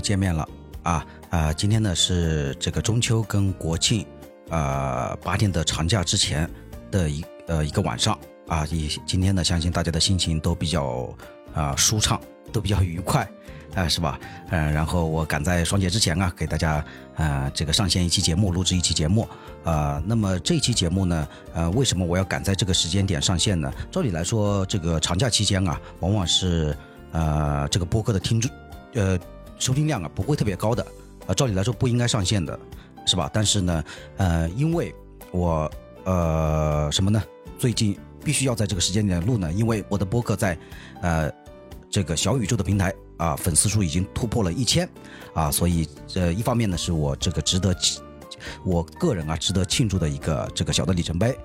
见面了啊啊！今天呢是这个中秋跟国庆啊八天的长假之前的一呃一个晚上啊，也今天呢相信大家的心情都比较啊舒畅，都比较愉快啊，是吧？嗯，然后我赶在双节之前啊，给大家啊这个上线一期节目，录制一期节目啊。那么这期节目呢，呃，为什么我要赶在这个时间点上线呢？照理来说，这个长假期间啊，往往是呃这个播客的听众。呃，收听量啊不会特别高的，啊，照理来说不应该上线的，是吧？但是呢，呃，因为我呃什么呢？最近必须要在这个时间点录呢，因为我的播客在呃这个小宇宙的平台啊，粉丝数已经突破了一千啊，所以呃一方面呢是我这个值得我个人啊值得庆祝的一个这个小的里程碑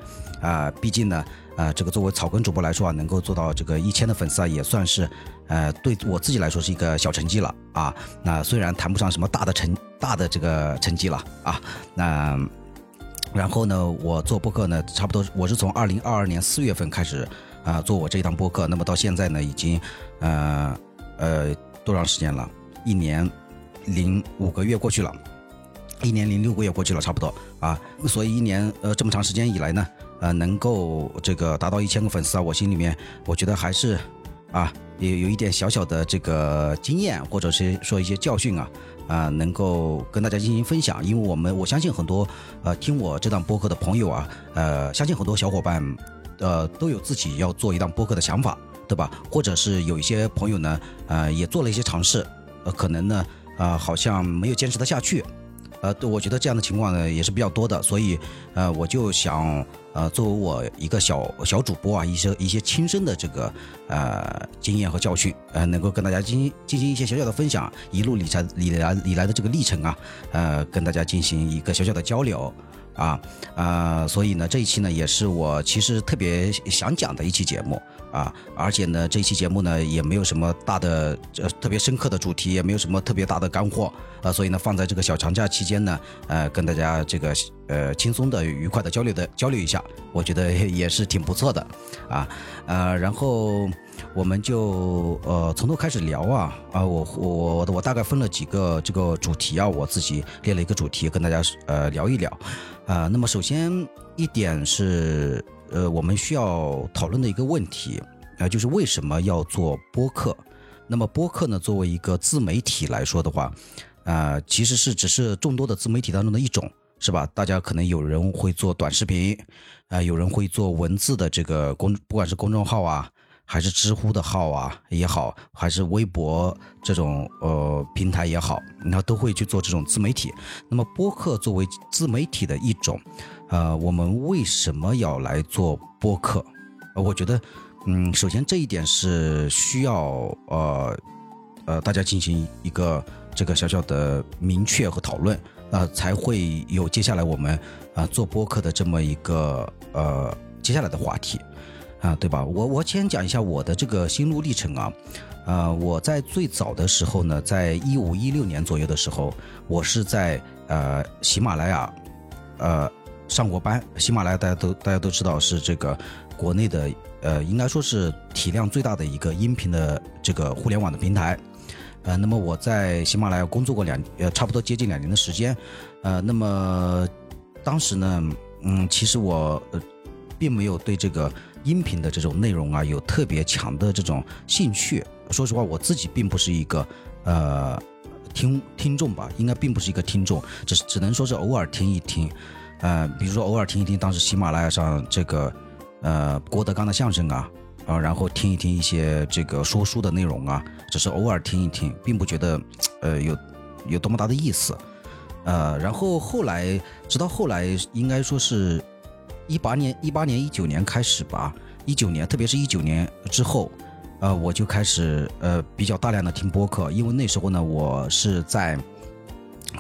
啊，毕竟呢。呃，这个作为草根主播来说啊，能够做到这个一千的粉丝啊，也算是，呃，对我自己来说是一个小成绩了啊。那虽然谈不上什么大的成大的这个成绩了啊。那然后呢，我做播客呢，差不多我是从二零二二年四月份开始啊做我这一档播客，那么到现在呢，已经呃呃多长时间了？一年零五个月过去了，一年零六个月过去了，差不多啊。所以一年呃这么长时间以来呢。呃，能够这个达到一千个粉丝啊，我心里面我觉得还是啊，也有一点小小的这个经验，或者是说一些教训啊，啊，能够跟大家进行分享。因为我们我相信很多呃听我这档播客的朋友啊，呃，相信很多小伙伴呃都有自己要做一档播客的想法，对吧？或者是有一些朋友呢，呃，也做了一些尝试，呃，可能呢，啊，好像没有坚持得下去。呃，对我觉得这样的情况呢也是比较多的，所以，呃，我就想，呃，作为我一个小小主播啊，一些一些亲身的这个呃经验和教训，呃，能够跟大家进行进行一些小小的分享，一路理财理来理来的这个历程啊，呃，跟大家进行一个小小的交流。啊，呃，所以呢，这一期呢也是我其实特别想讲的一期节目啊，而且呢，这期节目呢也没有什么大的呃特别深刻的主题，也没有什么特别大的干货啊，所以呢，放在这个小长假期间呢，呃，跟大家这个呃轻松的、愉快的交流的交流一下，我觉得也是挺不错的啊，呃，然后我们就呃从头开始聊啊啊，我我我大概分了几个这个主题啊，我自己列了一个主题跟大家呃聊一聊。啊，那么首先一点是，呃，我们需要讨论的一个问题，啊，就是为什么要做播客？那么播客呢，作为一个自媒体来说的话，啊，其实是只是众多的自媒体当中的一种，是吧？大家可能有人会做短视频，啊，有人会做文字的这个公，不管是公众号啊。还是知乎的号啊也好，还是微博这种呃平台也好，然后都会去做这种自媒体。那么播客作为自媒体的一种，呃，我们为什么要来做播客？呃我觉得，嗯，首先这一点是需要呃呃大家进行一个这个小小的明确和讨论，啊，才会有接下来我们啊做播客的这么一个呃接下来的话题。啊，对吧？我我先讲一下我的这个心路历程啊，呃，我在最早的时候呢，在一五一六年左右的时候，我是在呃喜马拉雅，呃上过班。喜马拉雅大家都大家都知道是这个国内的呃应该说是体量最大的一个音频的这个互联网的平台，呃，那么我在喜马拉雅工作过两呃差不多接近两年的时间，呃，那么当时呢，嗯，其实我呃并没有对这个。音频的这种内容啊，有特别强的这种兴趣。说实话，我自己并不是一个呃听听众吧，应该并不是一个听众，只只能说是偶尔听一听。呃，比如说偶尔听一听当时喜马拉雅上这个呃郭德纲的相声啊，啊，然后听一听一些这个说书的内容啊，只是偶尔听一听，并不觉得呃有有多么大的意思。呃，然后后来直到后来，应该说是。一八年、一八年、一九年开始吧，一九年，特别是一九年之后，呃，我就开始呃比较大量的听播客，因为那时候呢，我是在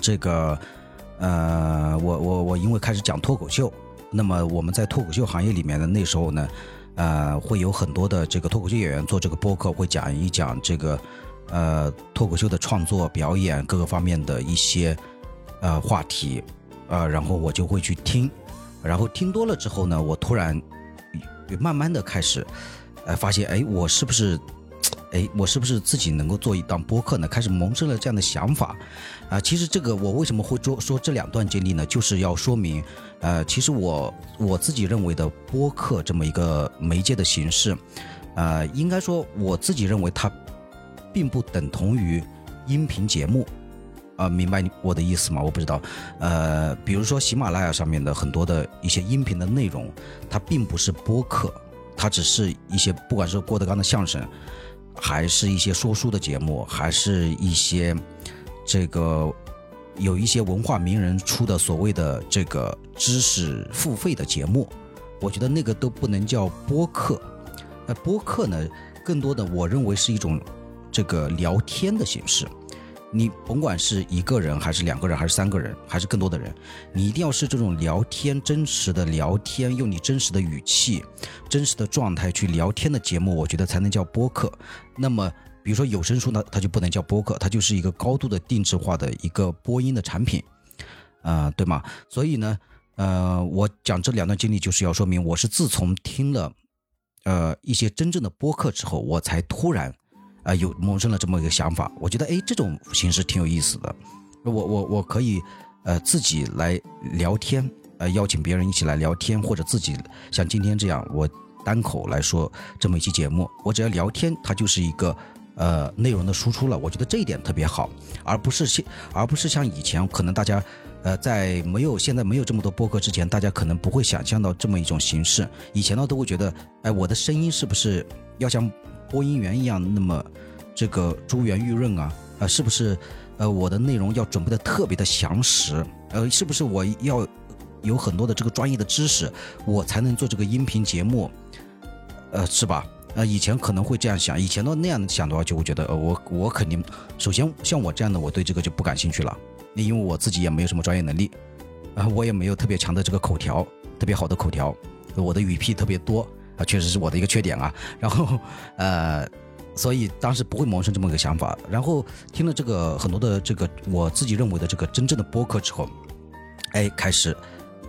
这个呃，我我我因为开始讲脱口秀，那么我们在脱口秀行业里面的那时候呢，呃，会有很多的这个脱口秀演员做这个播客，会讲一讲这个呃脱口秀的创作、表演各个方面的一些呃话题，呃，然后我就会去听。然后听多了之后呢，我突然慢慢的开始，呃，发现哎，我是不是哎，我是不是自己能够做一档播客呢？开始萌生了这样的想法，啊，其实这个我为什么会说说这两段经历呢？就是要说明，呃，其实我我自己认为的播客这么一个媒介的形式，呃，应该说我自己认为它并不等同于音频节目，啊，明白我的意思吗？我不知道，呃，比如说喜马拉雅上面的很多的一些音频的内容，它并不是播客，它只是一些不管是郭德纲的相声。还是一些说书的节目，还是一些这个有一些文化名人出的所谓的这个知识付费的节目，我觉得那个都不能叫播客。那播客呢，更多的我认为是一种这个聊天的形式。你甭管是一个人，还是两个人，还是三个人，还是更多的人，你一定要是这种聊天，真实的聊天，用你真实的语气、真实的状态去聊天的节目，我觉得才能叫播客。那么，比如说有声书呢，它就不能叫播客，它就是一个高度的定制化的一个播音的产品，啊，对吗？所以呢，呃，我讲这两段经历，就是要说明，我是自从听了，呃，一些真正的播客之后，我才突然。啊，有萌生了这么一个想法，我觉得哎，这种形式挺有意思的。我我我可以，呃，自己来聊天，呃，邀请别人一起来聊天，或者自己像今天这样，我单口来说这么一期节目，我只要聊天，它就是一个呃内容的输出了。我觉得这一点特别好，而不是像而不是像以前，可能大家呃在没有现在没有这么多播客之前，大家可能不会想象到这么一种形式。以前呢，都会觉得，哎，我的声音是不是要像。播音员一样，那么这个珠圆玉润啊，呃，是不是呃我的内容要准备的特别的详实？呃，是不是我要有很多的这个专业的知识，我才能做这个音频节目？呃，是吧？呃，以前可能会这样想，以前的那样想的话，就会觉得呃我我肯定首先像我这样的，我对这个就不感兴趣了，因为我自己也没有什么专业能力，啊，我也没有特别强的这个口条，特别好的口条，我的语屁特别多。啊，确实是我的一个缺点啊。然后，呃，所以当时不会萌生这么一个想法。然后听了这个很多的这个我自己认为的这个真正的播客之后，哎，开始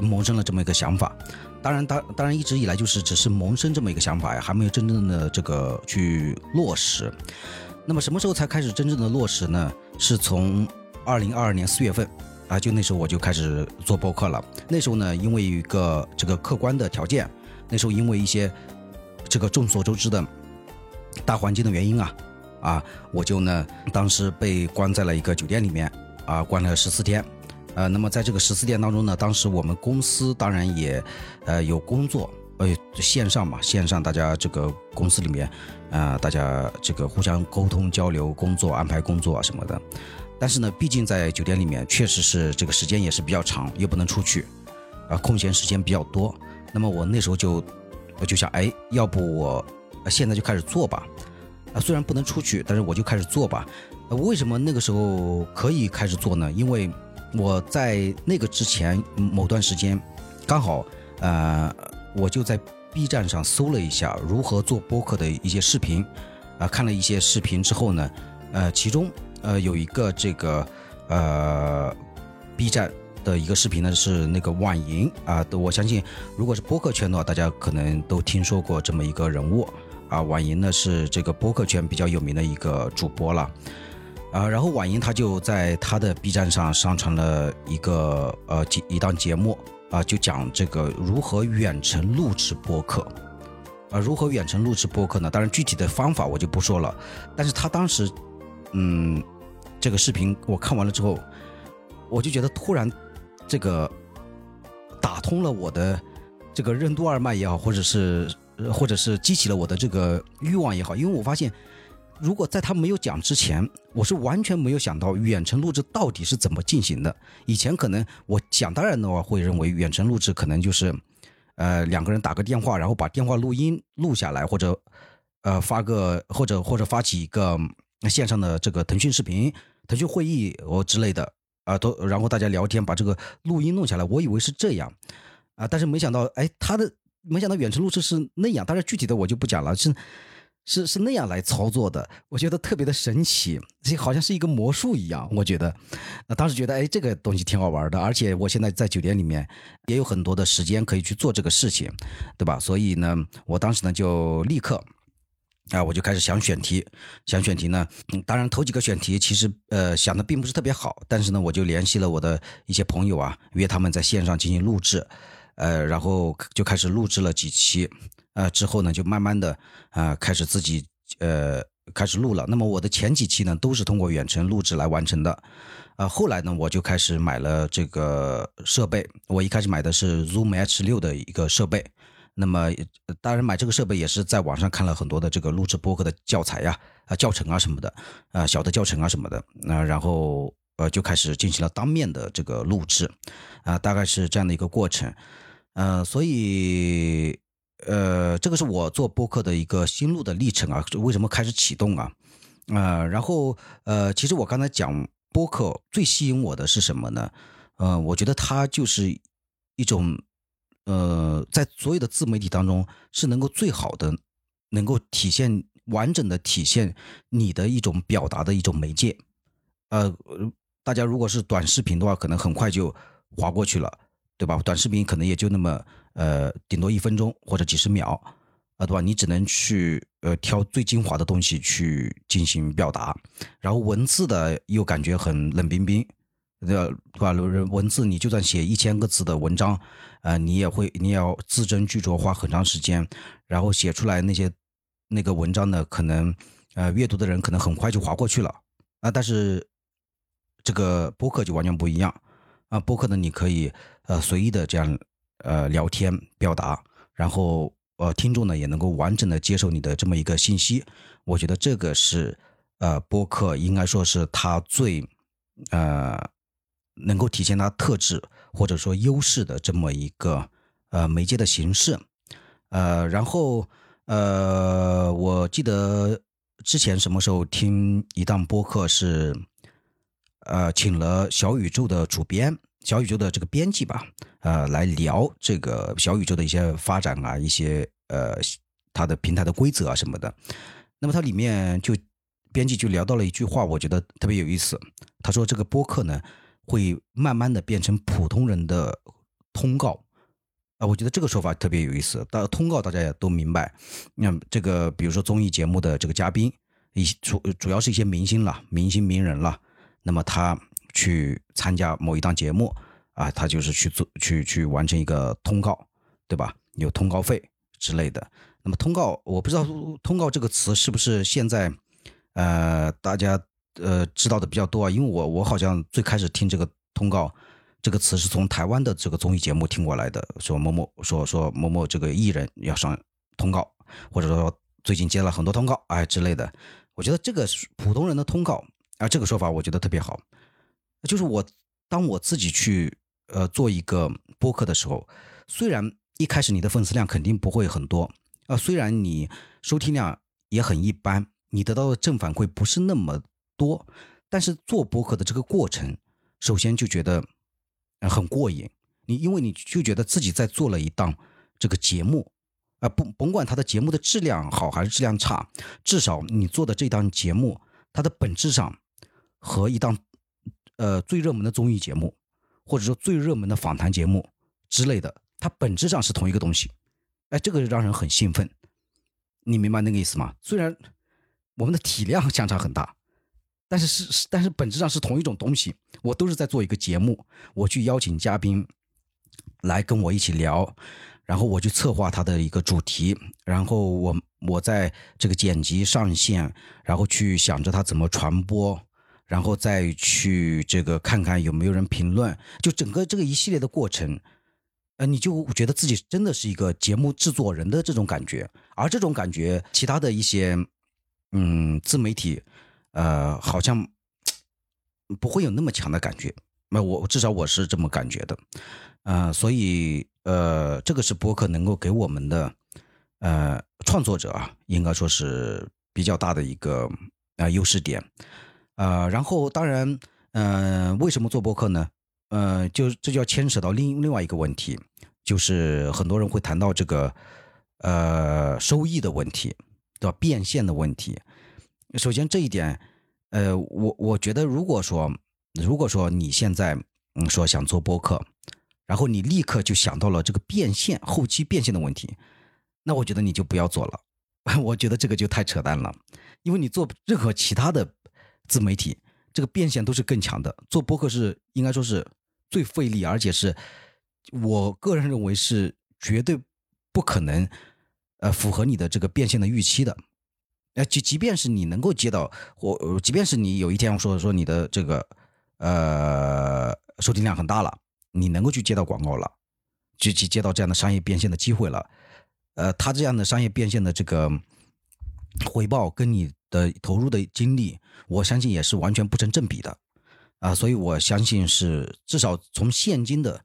萌生了这么一个想法。当然，当当然一直以来就是只是萌生这么一个想法呀，还没有真正的这个去落实。那么什么时候才开始真正的落实呢？是从二零二二年四月份啊，就那时候我就开始做播客了。那时候呢，因为有一个这个客观的条件。那时候因为一些这个众所周知的大环境的原因啊，啊，我就呢当时被关在了一个酒店里面啊，关了十四天，呃，那么在这个十四天当中呢，当时我们公司当然也呃有工作，呃线上嘛，线上大家这个公司里面啊，大家这个互相沟通交流、工作安排工作啊什么的，但是呢，毕竟在酒店里面确实是这个时间也是比较长，又不能出去，啊，空闲时间比较多。那么我那时候就，我就想，哎，要不我现在就开始做吧，啊，虽然不能出去，但是我就开始做吧。为什么那个时候可以开始做呢？因为我在那个之前某段时间，刚好，呃，我就在 B 站上搜了一下如何做播客的一些视频，啊，看了一些视频之后呢，呃，其中呃有一个这个呃 B 站。的一个视频呢是那个婉莹啊，我相信如果是播客圈的话，大家可能都听说过这么一个人物啊。婉莹呢是这个播客圈比较有名的一个主播了啊。然后婉莹她就在她的 B 站上上传了一个呃节一档节目啊，就讲这个如何远程录制播客啊。如何远程录制播客呢？当然具体的方法我就不说了。但是他当时嗯，这个视频我看完了之后，我就觉得突然。这个打通了我的这个任督二脉也好，或者是或者是激起了我的这个欲望也好，因为我发现，如果在他没有讲之前，我是完全没有想到远程录制到底是怎么进行的。以前可能我想当然的话，会认为远程录制可能就是呃两个人打个电话，然后把电话录音录下来，或者呃发个或者或者发起一个线上的这个腾讯视频、腾讯会议哦之类的。啊，都然后大家聊天，把这个录音弄下来，我以为是这样，啊，但是没想到，哎，他的没想到远程录制是那样，但是具体的我就不讲了，是是是那样来操作的，我觉得特别的神奇，这好像是一个魔术一样，我觉得，啊，当时觉得，哎，这个东西挺好玩的，而且我现在在酒店里面也有很多的时间可以去做这个事情，对吧？所以呢，我当时呢就立刻啊，我就开始想选题，想选题呢。当然，头几个选题其实呃想的并不是特别好，但是呢，我就联系了我的一些朋友啊，约他们在线上进行录制，呃，然后就开始录制了几期，呃，之后呢，就慢慢的啊开始自己呃开始录了。那么我的前几期呢，都是通过远程录制来完成的，呃，后来呢，我就开始买了这个设备，我一开始买的是 Zoom H 六的一个设备。那么，当然买这个设备也是在网上看了很多的这个录制播客的教材呀、啊教程啊什么的，啊小的教程啊什么的，那然后呃就开始进行了当面的这个录制，啊大概是这样的一个过程，呃所以呃这个是我做播客的一个心路的历程啊，为什么开始启动啊？啊然后呃其实我刚才讲播客最吸引我的是什么呢？呃我觉得它就是一种。呃，在所有的自媒体当中，是能够最好的，能够体现完整的体现你的一种表达的一种媒介。呃，大家如果是短视频的话，可能很快就划过去了，对吧？短视频可能也就那么呃，顶多一分钟或者几十秒，啊，对吧？你只能去呃挑最精华的东西去进行表达，然后文字的又感觉很冷冰冰。对吧？文字你就算写一千个字的文章，呃，你也会，你也要字斟句酌，花很长时间，然后写出来那些那个文章呢，可能呃阅读的人可能很快就划过去了啊。但是这个播客就完全不一样啊，播客呢你可以呃随意的这样呃聊天表达，然后呃听众呢也能够完整的接受你的这么一个信息。我觉得这个是呃播客应该说是它最呃。能够体现它特质或者说优势的这么一个呃媒介的形式，呃，然后呃，我记得之前什么时候听一档播客是，呃，请了小宇宙的主编、小宇宙的这个编辑吧，呃，来聊这个小宇宙的一些发展啊，一些呃它的平台的规则啊什么的。那么它里面就编辑就聊到了一句话，我觉得特别有意思。他说这个播客呢。会慢慢的变成普通人的通告啊，我觉得这个说法特别有意思。大通告大家也都明白，那这个比如说综艺节目的这个嘉宾，一主主要是一些明星了，明星名人了，那么他去参加某一档节目啊，他就是去做去去完成一个通告，对吧？有通告费之类的。那么通告，我不知道通告这个词是不是现在呃大家。呃，知道的比较多啊，因为我我好像最开始听这个通告这个词是从台湾的这个综艺节目听过来的，说某某说说某某这个艺人要上通告，或者说最近接了很多通告哎之类的。我觉得这个普通人的通告啊，这个说法我觉得特别好。就是我当我自己去呃做一个播客的时候，虽然一开始你的粉丝量肯定不会很多啊，虽然你收听量也很一般，你得到的正反馈不是那么。多，但是做播客的这个过程，首先就觉得很过瘾。你因为你就觉得自己在做了一档这个节目，啊，不甭管它的节目的质量好还是质量差，至少你做的这档节目，它的本质上和一档呃最热门的综艺节目，或者说最热门的访谈节目之类的，它本质上是同一个东西。哎，这个让人很兴奋。你明白那个意思吗？虽然我们的体量相差很大。但是是但是本质上是同一种东西，我都是在做一个节目，我去邀请嘉宾来跟我一起聊，然后我去策划他的一个主题，然后我我在这个剪辑上线，然后去想着他怎么传播，然后再去这个看看有没有人评论，就整个这个一系列的过程，呃，你就觉得自己真的是一个节目制作人的这种感觉，而这种感觉，其他的一些嗯自媒体。呃，好像不会有那么强的感觉，那我至少我是这么感觉的，呃，所以呃，这个是博客能够给我们的呃创作者啊，应该说是比较大的一个啊优势点，呃，然后当然，嗯，为什么做博客呢？呃，就这就要牵扯到另另外一个问题，就是很多人会谈到这个呃收益的问题，对吧？变现的问题。首先这一点，呃，我我觉得，如果说如果说你现在嗯说想做播客，然后你立刻就想到了这个变现后期变现的问题，那我觉得你就不要做了 我觉得这个就太扯淡了，因为你做任何其他的自媒体，这个变现都是更强的。做播客是应该说是最费力，而且是我个人认为是绝对不可能呃符合你的这个变现的预期的。呃，即即便是你能够接到，或即便是你有一天说说你的这个呃收听量很大了，你能够去接到广告了，去去接到这样的商业变现的机会了。呃，他这样的商业变现的这个回报跟你的投入的精力，我相信也是完全不成正比的，啊，所以我相信是至少从现金的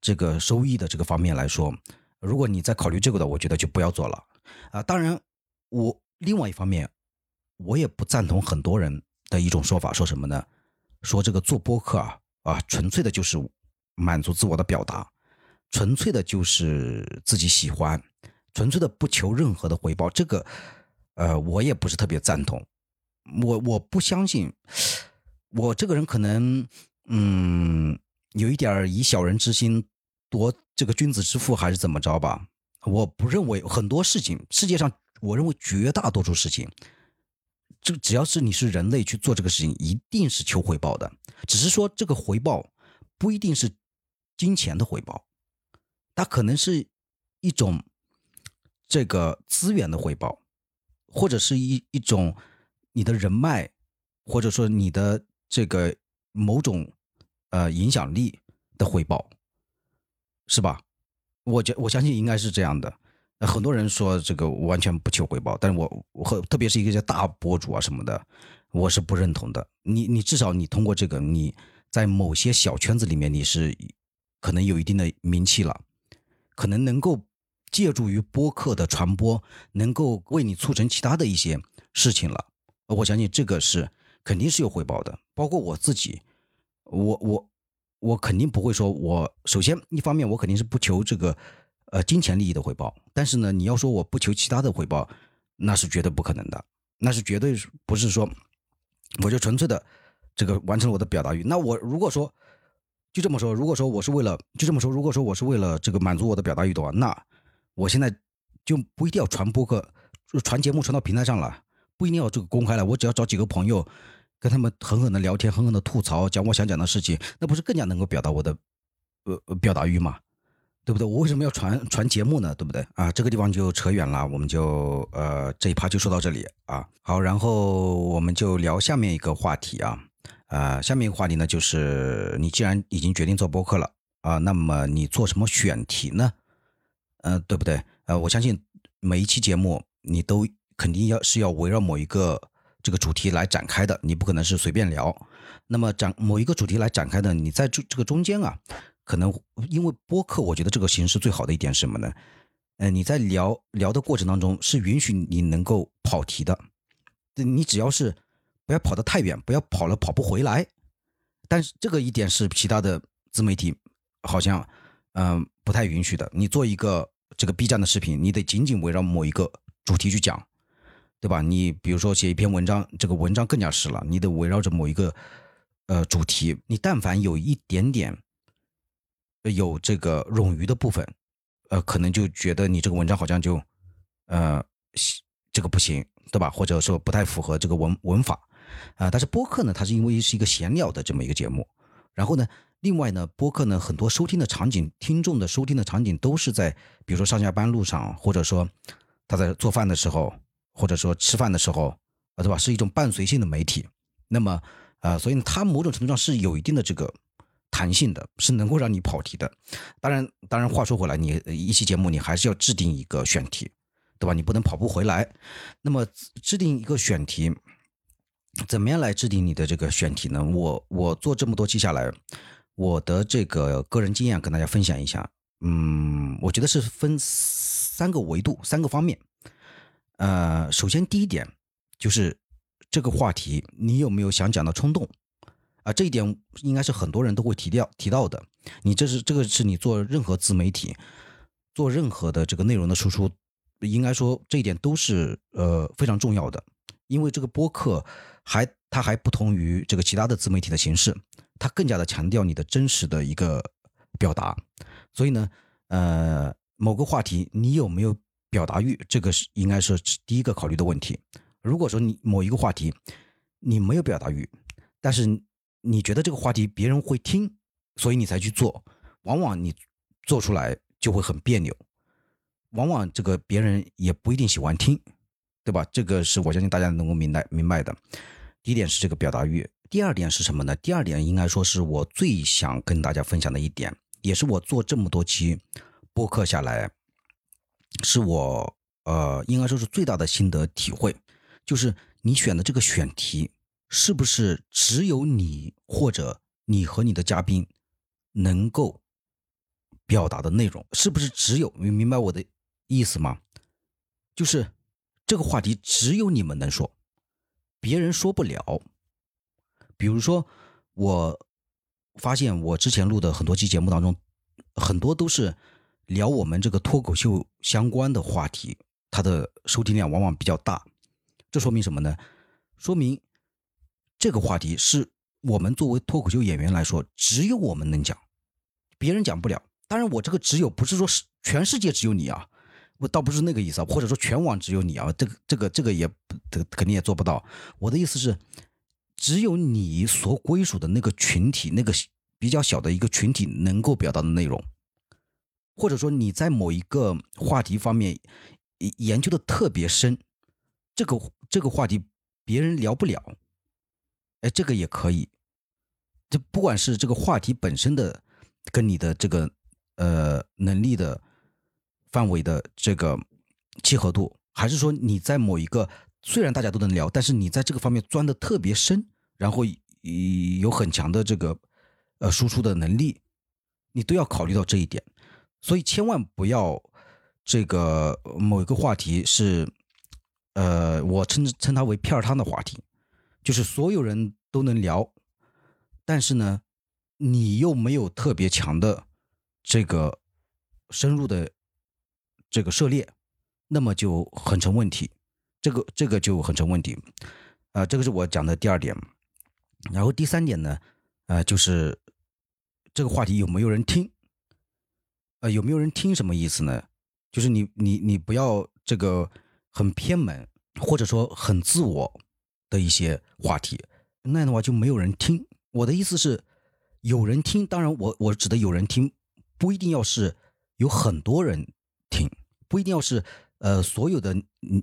这个收益的这个方面来说，如果你在考虑这个的，我觉得就不要做了，啊，当然我另外一方面，我也不赞同很多人的一种说法，说什么呢？说这个做播客啊啊，纯粹的就是满足自我的表达，纯粹的就是自己喜欢。纯粹的不求任何的回报，这个，呃，我也不是特别赞同。我我不相信，我这个人可能，嗯，有一点以小人之心夺这个君子之腹，还是怎么着吧？我不认为很多事情，世界上，我认为绝大多数事情，这只要是你是人类去做这个事情，一定是求回报的。只是说这个回报不一定是金钱的回报，它可能是一种。这个资源的回报，或者是一一种你的人脉，或者说你的这个某种呃影响力的回报，是吧？我觉我相信应该是这样的。很多人说这个完全不求回报，但是我我特别是一个大博主啊什么的，我是不认同的。你你至少你通过这个，你在某些小圈子里面你是可能有一定的名气了，可能能够。借助于播客的传播，能够为你促成其他的一些事情了。我相信这个是肯定是有回报的。包括我自己，我我我肯定不会说，我首先一方面我肯定是不求这个呃金钱利益的回报。但是呢，你要说我不求其他的回报，那是绝对不可能的。那是绝对不是说我就纯粹的这个完成了我的表达欲。那我如果说就这么说，如果说我是为了就这么说，如果说我是为了这个满足我的表达欲的话，那我现在就不一定要传播个，传节目传到平台上了，不一定要这个公开了。我只要找几个朋友，跟他们狠狠的聊天，狠狠的吐槽，讲我想讲的事情，那不是更加能够表达我的呃表达欲吗？对不对？我为什么要传传节目呢？对不对？啊，这个地方就扯远了，我们就呃这一趴就说到这里啊。好，然后我们就聊下面一个话题啊，啊，下面一个话题呢就是你既然已经决定做播客了啊，那么你做什么选题呢？嗯，对不对？呃，我相信每一期节目你都肯定要是要围绕某一个这个主题来展开的，你不可能是随便聊。那么展某一个主题来展开的，你在这这个中间啊，可能因为播客，我觉得这个形式最好的一点是什么呢？呃，你在聊聊的过程当中是允许你能够跑题的，你只要是不要跑得太远，不要跑了跑不回来。但是这个一点是其他的自媒体好像。嗯，不太允许的。你做一个这个 B 站的视频，你得仅仅围绕某一个主题去讲，对吧？你比如说写一篇文章，这个文章更加是了，你得围绕着某一个呃主题。你但凡有一点点有这个冗余的部分，呃，可能就觉得你这个文章好像就呃这个不行，对吧？或者说不太符合这个文文法啊。但是播客呢，它是因为是一个闲聊的这么一个节目，然后呢。另外呢，播客呢很多收听的场景，听众的收听的场景都是在，比如说上下班路上，或者说他在做饭的时候，或者说吃饭的时候，啊，对吧？是一种伴随性的媒体。那么，呃，所以它某种程度上是有一定的这个弹性的，是能够让你跑题的。当然，当然话说回来，你一期节目你还是要制定一个选题，对吧？你不能跑不回来。那么制定一个选题，怎么样来制定你的这个选题呢？我我做这么多期下来。我的这个个人经验跟大家分享一下，嗯，我觉得是分三个维度、三个方面。呃，首先第一点就是这个话题你有没有想讲的冲动啊？这一点应该是很多人都会提掉提到的。你这是这个是你做任何自媒体、做任何的这个内容的输出，应该说这一点都是呃非常重要的，因为这个播客还它还不同于这个其他的自媒体的形式。它更加的强调你的真实的一个表达，所以呢，呃，某个话题你有没有表达欲，这个是应该是第一个考虑的问题。如果说你某一个话题你没有表达欲，但是你觉得这个话题别人会听，所以你才去做，往往你做出来就会很别扭，往往这个别人也不一定喜欢听，对吧？这个是我相信大家能够明白明白的。第一点是这个表达欲，第二点是什么呢？第二点应该说是我最想跟大家分享的一点，也是我做这么多期播客下来，是我呃应该说是最大的心得体会。就是你选的这个选题，是不是只有你或者你和你的嘉宾能够表达的内容？是不是只有你明白我的意思吗？就是这个话题只有你们能说，别人说不了。比如说，我发现我之前录的很多期节目当中，很多都是聊我们这个脱口秀相关的话题，它的收听量往往比较大。这说明什么呢？说明这个话题是我们作为脱口秀演员来说，只有我们能讲，别人讲不了。当然，我这个只有不是说是全世界只有你啊，我倒不是那个意思啊，或者说全网只有你啊，这个这个这个也这肯定也做不到。我的意思是，只有你所归属的那个群体，那个比较小的一个群体能够表达的内容，或者说你在某一个话题方面研究的特别深。这个这个话题别人聊不了，哎，这个也可以。这不管是这个话题本身的跟你的这个呃能力的范围的这个契合度，还是说你在某一个虽然大家都能聊，但是你在这个方面钻的特别深，然后有很强的这个呃输出的能力，你都要考虑到这一点。所以千万不要这个某一个话题是。呃，我称称它为片儿汤的话题，就是所有人都能聊，但是呢，你又没有特别强的这个深入的这个涉猎，那么就很成问题。这个这个就很成问题。啊，这个是我讲的第二点。然后第三点呢，呃，就是这个话题有没有人听？呃，有没有人听什么意思呢？就是你你你不要这个。很偏门，或者说很自我的一些话题，那样的话就没有人听。我的意思是，有人听，当然我我指的有人听，不一定要是有很多人听，不一定要是呃所有的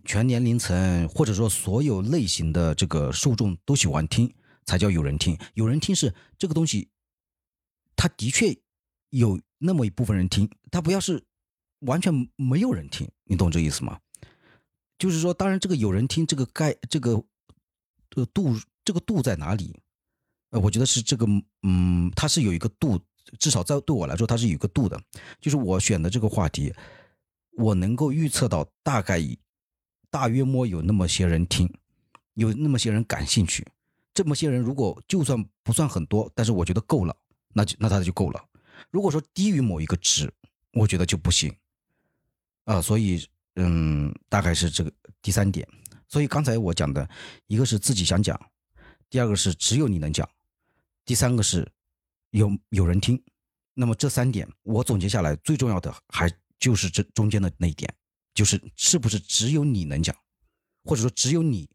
全年龄层或者说所有类型的这个受众都喜欢听才叫有人听。有人听是这个东西，他的确有那么一部分人听，他不要是完全没有人听，你懂这意思吗？就是说，当然，这个有人听，这个概，这个这个度，这个度在哪里？呃，我觉得是这个，嗯，它是有一个度，至少在对我来说，它是有一个度的。就是我选的这个话题，我能够预测到大概大约摸有那么些人听，有那么些人感兴趣。这么些人如果就算不算很多，但是我觉得够了，那就那他就够了。如果说低于某一个值，我觉得就不行。啊，所以。嗯，大概是这个第三点。所以刚才我讲的一个是自己想讲，第二个是只有你能讲，第三个是有有人听。那么这三点我总结下来，最重要的还就是这中间的那一点，就是是不是只有你能讲，或者说只有你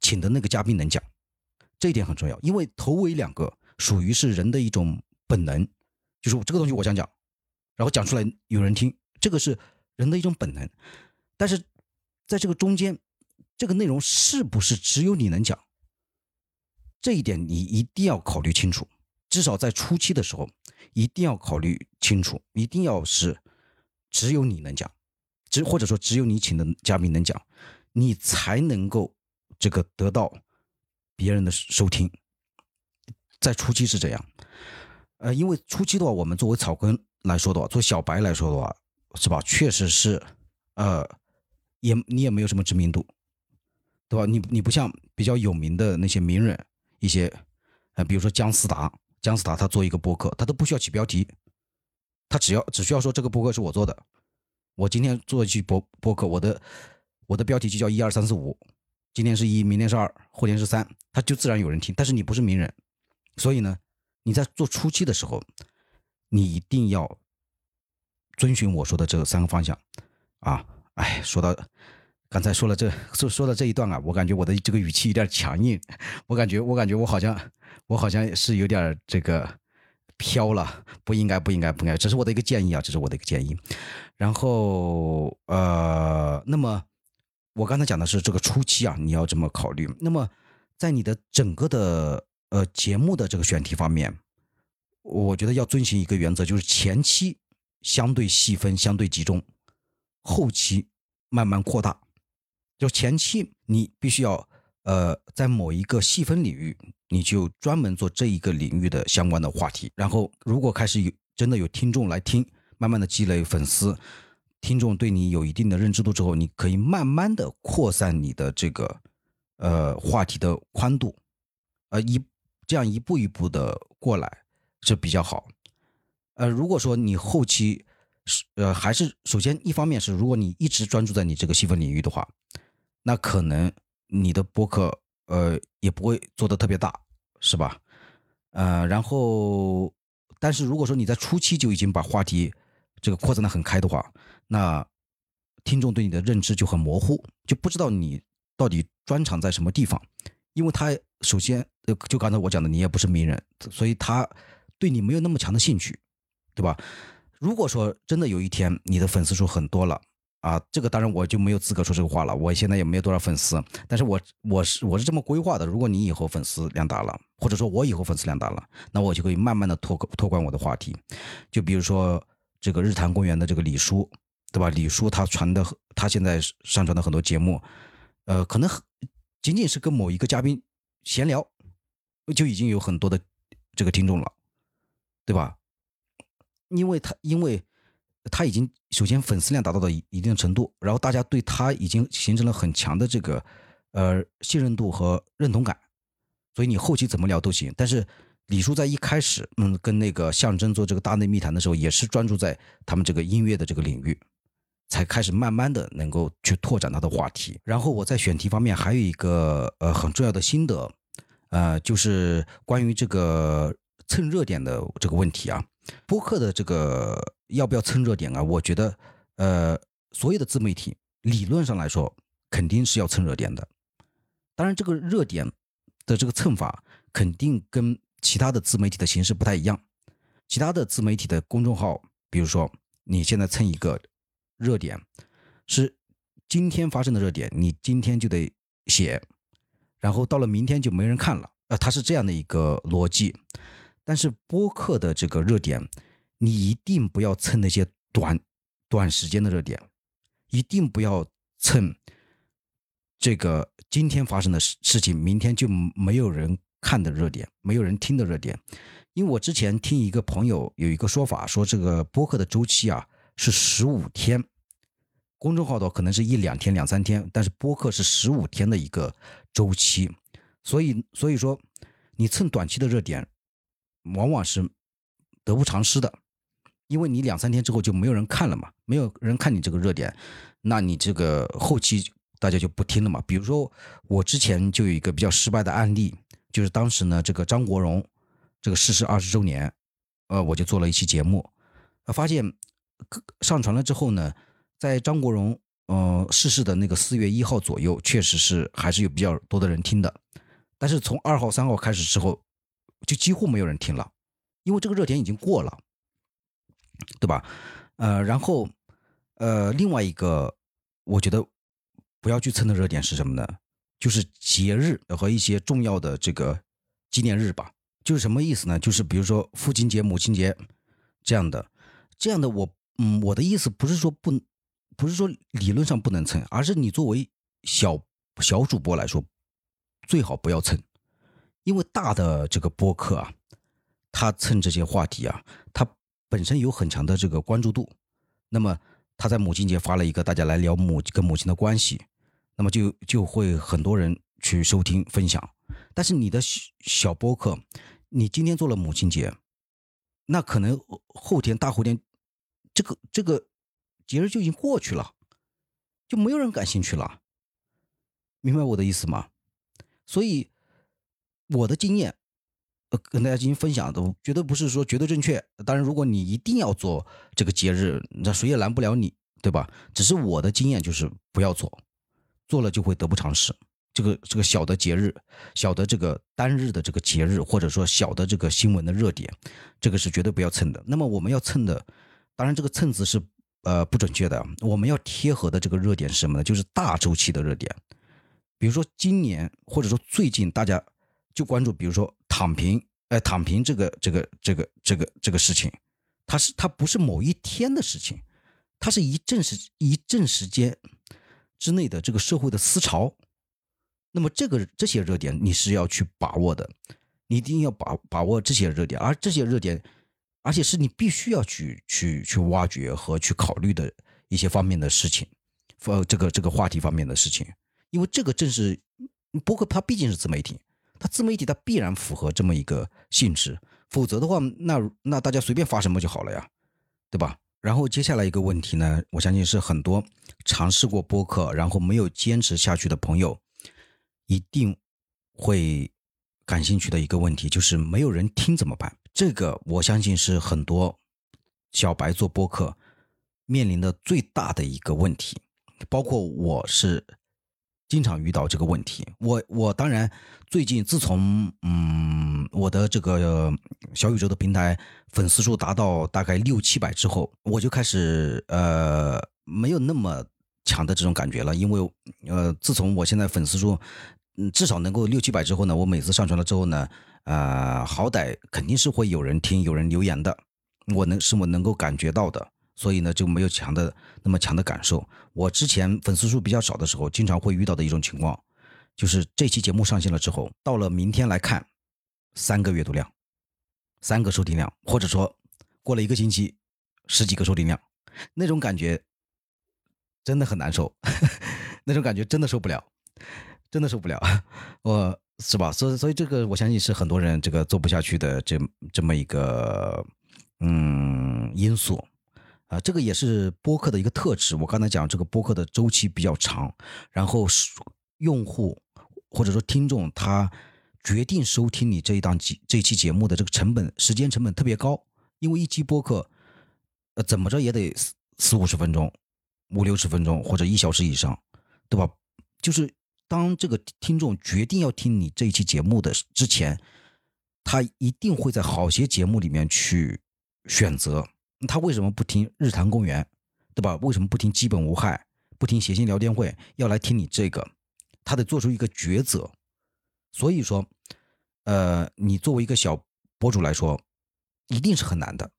请的那个嘉宾能讲，这一点很重要。因为头尾两个属于是人的一种本能，就是这个东西我想讲，然后讲出来有人听，这个是人的一种本能。但是，在这个中间，这个内容是不是只有你能讲？这一点你一定要考虑清楚。至少在初期的时候，一定要考虑清楚，一定要是只有你能讲，只或者说只有你请的嘉宾能讲，你才能够这个得到别人的收听。在初期是这样，呃，因为初期的话，我们作为草根来说的话，做小白来说的话，是吧？确实是，呃。也你也没有什么知名度，对吧？你你不像比较有名的那些名人，一些，呃，比如说姜思达，姜思达他做一个播客，他都不需要起标题，他只要只需要说这个播客是我做的，我今天做一期播播客，我的我的标题就叫一二三四五，今天是一，明天是二，后天是三，他就自然有人听。但是你不是名人，所以呢，你在做初期的时候，你一定要遵循我说的这三个方向，啊。哎，说到刚才说了这说说了这一段啊，我感觉我的这个语气有点强硬，我感觉我感觉我好像我好像是有点这个飘了，不应该不应该不应该，这是我的一个建议啊，这是我的一个建议。然后呃，那么我刚才讲的是这个初期啊，你要这么考虑。那么在你的整个的呃节目的这个选题方面。我觉得要遵循一个原则，就是前期相对细分、相对集中，后期慢慢扩大。就前期你必须要呃在某一个细分领域，你就专门做这一个领域的相关的话题。然后如果开始有真的有听众来听，慢慢的积累粉丝，听众对你有一定的认知度之后，你可以慢慢的扩散你的这个呃话题的宽度，呃一这样一步一步的过来。是比较好，呃，如果说你后期是呃还是首先一方面是，如果你一直专注在你这个细分领域的话，那可能你的播客呃也不会做的特别大，是吧？呃，然后但是如果说你在初期就已经把话题这个扩展的很开的话，那听众对你的认知就很模糊，就不知道你到底专长在什么地方，因为他首先呃就刚才我讲的，你也不是名人，所以他。对你没有那么强的兴趣，对吧？如果说真的有一天你的粉丝数很多了啊，这个当然我就没有资格说这个话了。我现在也没有多少粉丝，但是我我是我是这么规划的：如果你以后粉丝量大了，或者说我以后粉丝量大了，那我就可以慢慢的拓拓宽我的话题。就比如说这个日坛公园的这个李叔，对吧？李叔他传的他现在上传的很多节目，呃，可能仅仅是跟某一个嘉宾闲聊，就已经有很多的这个听众了。对吧？因为他，因为他已经首先粉丝量达到了一一定程度，然后大家对他已经形成了很强的这个呃信任度和认同感，所以你后期怎么聊都行。但是李叔在一开始，嗯，跟那个象征做这个大内密谈的时候，也是专注在他们这个音乐的这个领域，才开始慢慢的能够去拓展他的话题。然后我在选题方面还有一个呃很重要的心得，呃，就是关于这个。蹭热点的这个问题啊，播客的这个要不要蹭热点啊？我觉得，呃，所有的自媒体理论上来说肯定是要蹭热点的。当然，这个热点的这个蹭法肯定跟其他的自媒体的形式不太一样。其他的自媒体的公众号，比如说你现在蹭一个热点，是今天发生的热点，你今天就得写，然后到了明天就没人看了。呃，它是这样的一个逻辑。但是播客的这个热点，你一定不要蹭那些短短时间的热点，一定不要蹭这个今天发生的事事情，明天就没有人看的热点，没有人听的热点。因为我之前听一个朋友有一个说法，说这个播客的周期啊是十五天，公众号的可能是一两天、两三天，但是播客是十五天的一个周期，所以所以说你蹭短期的热点。往往是得不偿失的，因为你两三天之后就没有人看了嘛，没有人看你这个热点，那你这个后期大家就不听了嘛。比如说我之前就有一个比较失败的案例，就是当时呢这个张国荣这个逝世二十周年，呃，我就做了一期节目，发现上传了之后呢，在张国荣呃逝世的那个四月一号左右，确实是还是有比较多的人听的，但是从二号三号开始之后。就几乎没有人听了，因为这个热点已经过了，对吧？呃，然后，呃，另外一个我觉得不要去蹭的热点是什么呢？就是节日和一些重要的这个纪念日吧。就是什么意思呢？就是比如说父亲节、母亲节这样的，这样的我，嗯，我的意思不是说不，不是说理论上不能蹭，而是你作为小小主播来说，最好不要蹭。因为大的这个播客啊，他蹭这些话题啊，他本身有很强的这个关注度。那么他在母亲节发了一个大家来聊母跟母亲的关系，那么就就会很多人去收听分享。但是你的小播客，你今天做了母亲节，那可能后天大后天这个这个节日就已经过去了，就没有人感兴趣了。明白我的意思吗？所以。我的经验，跟大家进行分享的，绝对不是说绝对正确。当然，如果你一定要做这个节日，那谁也拦不了你，对吧？只是我的经验就是不要做，做了就会得不偿失。这个这个小的节日，小的这个单日的这个节日，或者说小的这个新闻的热点，这个是绝对不要蹭的。那么我们要蹭的，当然这个蹭字是呃不准确的。我们要贴合的这个热点是什么呢？就是大周期的热点。比如说今年，或者说最近，大家就关注，比如说躺平，哎，躺平这个这个这个这个这个事情，它是它不是某一天的事情，它是一阵时一阵时间之内的这个社会的思潮。那么这个这些热点你是要去把握的，你一定要把把握这些热点，而这些热点，而且是你必须要去去去挖掘和去考虑的一些方面的事情，呃，这个这个话题方面的事情，因为这个正是包括它毕竟是自媒体，它自媒体它必然符合这么一个性质，否则的话，那那大家随便发什么就好了呀，对吧？然后接下来一个问题呢，我相信是很多尝试过播客然后没有坚持下去的朋友。一定会感兴趣的一个问题就是没有人听怎么办？这个我相信是很多小白做播客面临的最大的一个问题，包括我是经常遇到这个问题。我我当然最近自从嗯我的这个小宇宙的平台粉丝数达到大概六七百之后，我就开始呃没有那么强的这种感觉了，因为呃自从我现在粉丝数。嗯，至少能够六七百之后呢，我每次上传了之后呢，呃，好歹肯定是会有人听、有人留言的，我能是我能够感觉到的，所以呢就没有强的那么强的感受。我之前粉丝数比较少的时候，经常会遇到的一种情况，就是这期节目上线了之后，到了明天来看，三个阅读量，三个收听量，或者说过了一个星期，十几个收听量，那种感觉真的很难受，那种感觉真的受不了。真的受不了，我是吧？所以，所以这个我相信是很多人这个做不下去的这这么一个嗯因素啊。这个也是播客的一个特质。我刚才讲这个播客的周期比较长，然后用户或者说听众他决定收听你这一档节这一期节目的这个成本时间成本特别高，因为一期播客呃怎么着也得四四五十分钟、五六十分钟或者一小时以上，对吧？就是。当这个听众决定要听你这一期节目的之前，他一定会在好些节目里面去选择。他为什么不听《日坛公园》，对吧？为什么不听《基本无害》，不听《谐星聊天会》，要来听你这个？他得做出一个抉择。所以说，呃，你作为一个小博主来说，一定是很难的，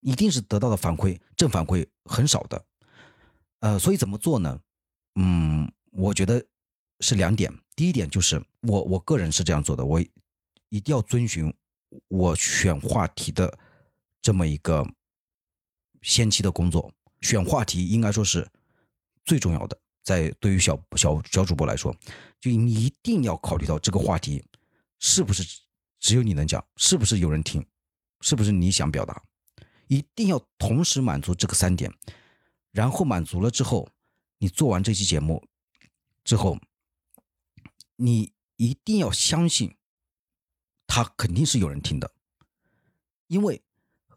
一定是得到的反馈正反馈很少的。呃，所以怎么做呢？嗯，我觉得。是两点，第一点就是我我个人是这样做的，我一定要遵循我选话题的这么一个先期的工作。选话题应该说是最重要的，在对于小小小主播来说，就你一定要考虑到这个话题是不是只有你能讲，是不是有人听，是不是你想表达，一定要同时满足这个三点，然后满足了之后，你做完这期节目之后。你一定要相信，他肯定是有人听的，因为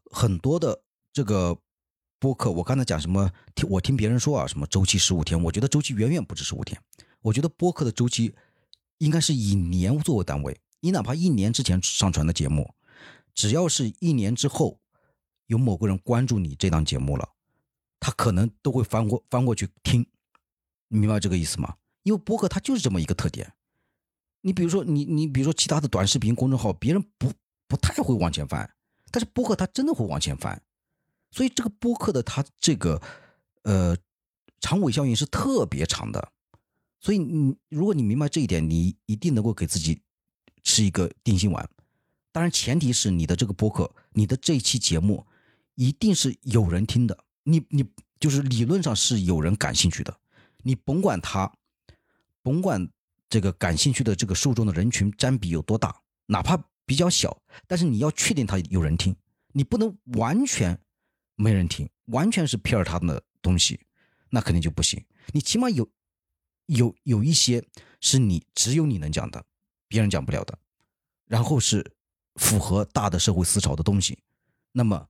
很多的这个播客，我刚才讲什么，听我听别人说啊，什么周期十五天，我觉得周期远远不止十五天，我觉得播客的周期应该是以年作为单位，你哪怕一年之前上传的节目，只要是一年之后有某个人关注你这档节目了，他可能都会翻过翻过去听，你明白这个意思吗？因为播客它就是这么一个特点。你比如说，你你比如说其他的短视频公众号，别人不不太会往前翻，但是播客它真的会往前翻，所以这个播客的它这个呃长尾效应是特别长的，所以你如果你明白这一点，你一定能够给自己吃一个定心丸。当然前提是你的这个播客，你的这一期节目一定是有人听的，你你就是理论上是有人感兴趣的，你甭管他，甭管。这个感兴趣的这个受众的人群占比有多大？哪怕比较小，但是你要确定他有人听，你不能完全没人听，完全是片儿他的东西，那肯定就不行。你起码有有有一些是你只有你能讲的，别人讲不了的，然后是符合大的社会思潮的东西，那么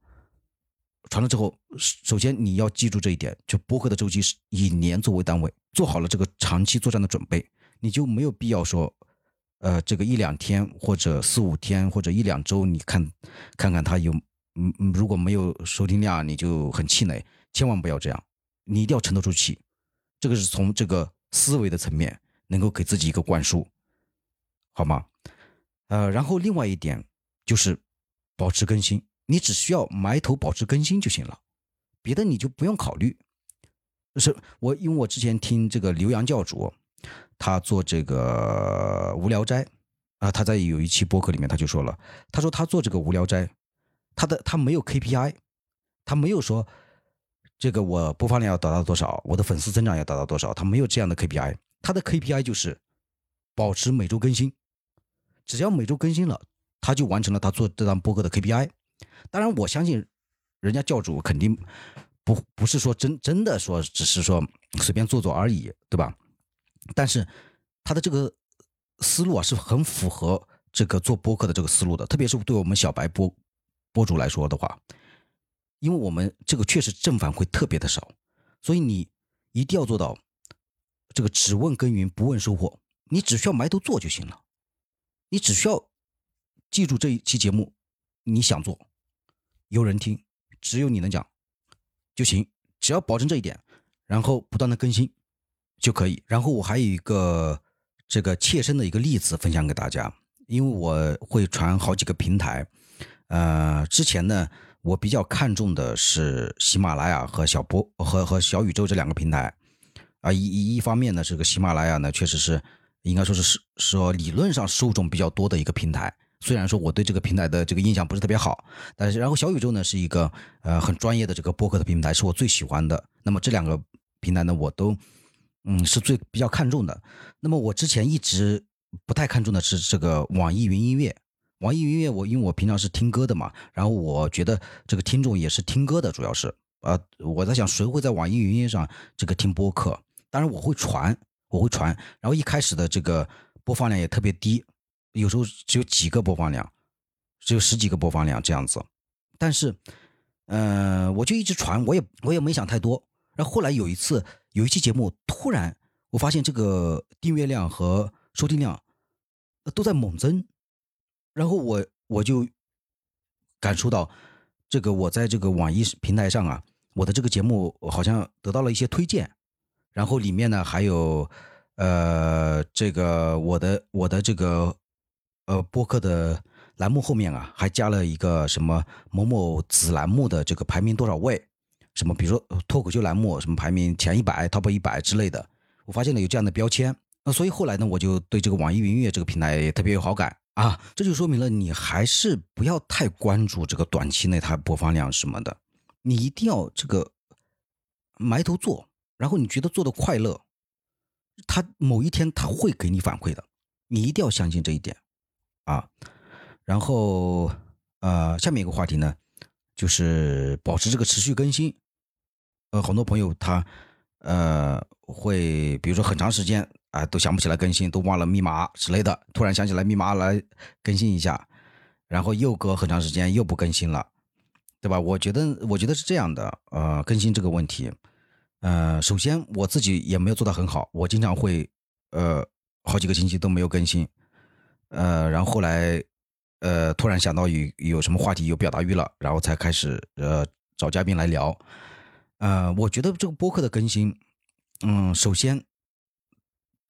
传了之后，首先你要记住这一点，就播客的周期是以年作为单位，做好了这个长期作战的准备，你就没有必要说，呃，这个一两天或者四五天或者一两周，你看看看他有，嗯嗯，如果没有收听量，你就很气馁，千万不要这样，你一定要沉得住气，这个是从这个思维的层面能够给自己一个灌输，好吗？呃，然后另外一点就是保持更新。你只需要埋头保持更新就行了，别的你就不用考虑。是我，因为我之前听这个刘洋教主，他做这个无聊斋啊，他在有一期播客里面他就说了，他说他做这个无聊斋，他的他没有 KPI，他没有说这个我播放量要达到多少，我的粉丝增长要达到多少，他没有这样的 KPI，他的 KPI 就是保持每周更新，只要每周更新了，他就完成了他做这档播客的 KPI。当然，我相信人家教主肯定不不是说真真的说，只是说随便做做而已，对吧？但是他的这个思路啊，是很符合这个做播客的这个思路的，特别是对我们小白播播主来说的话，因为我们这个确实正反馈特别的少，所以你一定要做到这个只问耕耘不问收获，你只需要埋头做就行了，你只需要记住这一期节目。你想做，有人听，只有你能讲就行。只要保证这一点，然后不断的更新就可以。然后我还有一个这个切身的一个例子分享给大家，因为我会传好几个平台。呃，之前呢，我比较看重的是喜马拉雅和小波和和小宇宙这两个平台。啊，一一方面呢，这个喜马拉雅呢，确实是应该说是是说理论上受众比较多的一个平台。虽然说我对这个平台的这个印象不是特别好，但是然后小宇宙呢是一个呃很专业的这个播客的平台，是我最喜欢的。那么这两个平台呢，我都嗯是最比较看重的。那么我之前一直不太看重的是这个网易云音乐。网易云音乐，我因为我平常是听歌的嘛，然后我觉得这个听众也是听歌的，主要是啊，我在想谁会在网易云音乐上这个听播客？当然我会传，我会传。然后一开始的这个播放量也特别低。有时候只有几个播放量，只有十几个播放量这样子，但是，呃，我就一直传，我也我也没想太多。然后后来有一次有一期节目，突然我发现这个订阅量和收听量都在猛增，然后我我就感受到这个我在这个网易平台上啊，我的这个节目好像得到了一些推荐，然后里面呢还有呃这个我的我的这个。呃，播客的栏目后面啊，还加了一个什么某某子栏目的这个排名多少位？什么比如说脱口秀栏目什么排名前一百、top 一百之类的，我发现了有这样的标签。那所以后来呢，我就对这个网易云音乐这个平台也特别有好感啊。这就说明了你还是不要太关注这个短期内它播放量什么的，你一定要这个埋头做，然后你觉得做的快乐，它某一天它会给你反馈的，你一定要相信这一点。啊，然后呃，下面一个话题呢，就是保持这个持续更新。呃，很多朋友他呃会，比如说很长时间啊都想不起来更新，都忘了密码之类的，突然想起来密码来更新一下，然后又隔很长时间又不更新了，对吧？我觉得我觉得是这样的，呃，更新这个问题，呃，首先我自己也没有做到很好，我经常会呃好几个星期都没有更新。呃，然后后来，呃，突然想到有有什么话题有表达欲了，然后才开始呃找嘉宾来聊。呃，我觉得这个播客的更新，嗯，首先，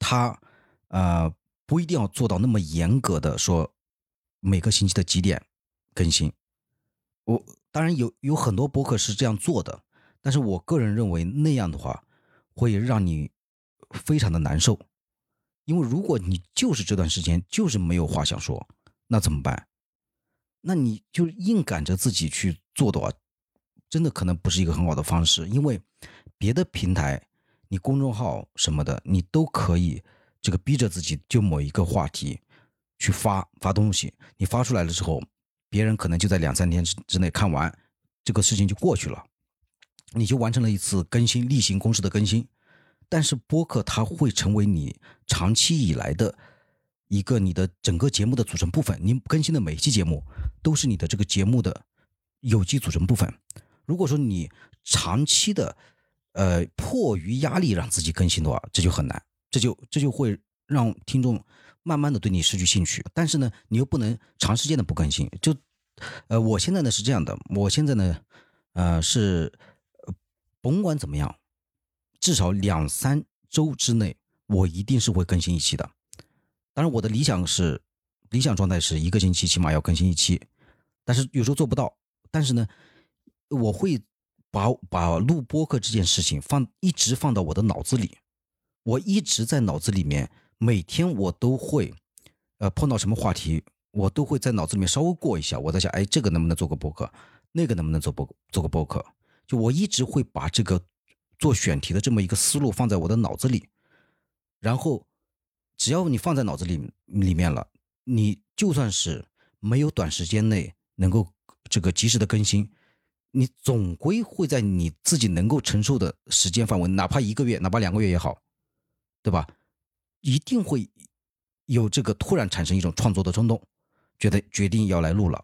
它呃不一定要做到那么严格的说每个星期的几点更新。我当然有有很多播客是这样做的，但是我个人认为那样的话会让你非常的难受。因为如果你就是这段时间就是没有话想说，那怎么办？那你就硬赶着自己去做的话，真的可能不是一个很好的方式。因为别的平台，你公众号什么的，你都可以这个逼着自己就某一个话题去发发东西。你发出来了之后，别人可能就在两三天之之内看完，这个事情就过去了，你就完成了一次更新例行公事的更新。但是播客它会成为你长期以来的一个你的整个节目的组成部分。你更新的每一期节目都是你的这个节目的有机组成部分。如果说你长期的呃迫于压力让自己更新的话，这就很难，这就这就会让听众慢慢的对你失去兴趣。但是呢，你又不能长时间的不更新，就呃我现在呢是这样的，我现在呢呃是甭管怎么样，至少两三周之内，我一定是会更新一期的。当然，我的理想是理想状态是一个星期起码要更新一期，但是有时候做不到。但是呢，我会把把录播客这件事情放一直放到我的脑子里，我一直在脑子里面，每天我都会，呃，碰到什么话题，我都会在脑子里面稍微过一下。我在想，哎，这个能不能做个播客？那个能不能做播做个播客？就我一直会把这个做选题的这么一个思路放在我的脑子里，然后。只要你放在脑子里里面了，你就算是没有短时间内能够这个及时的更新，你总归会在你自己能够承受的时间范围，哪怕一个月，哪怕两个月也好，对吧？一定会有这个突然产生一种创作的冲动，觉得决定要来录了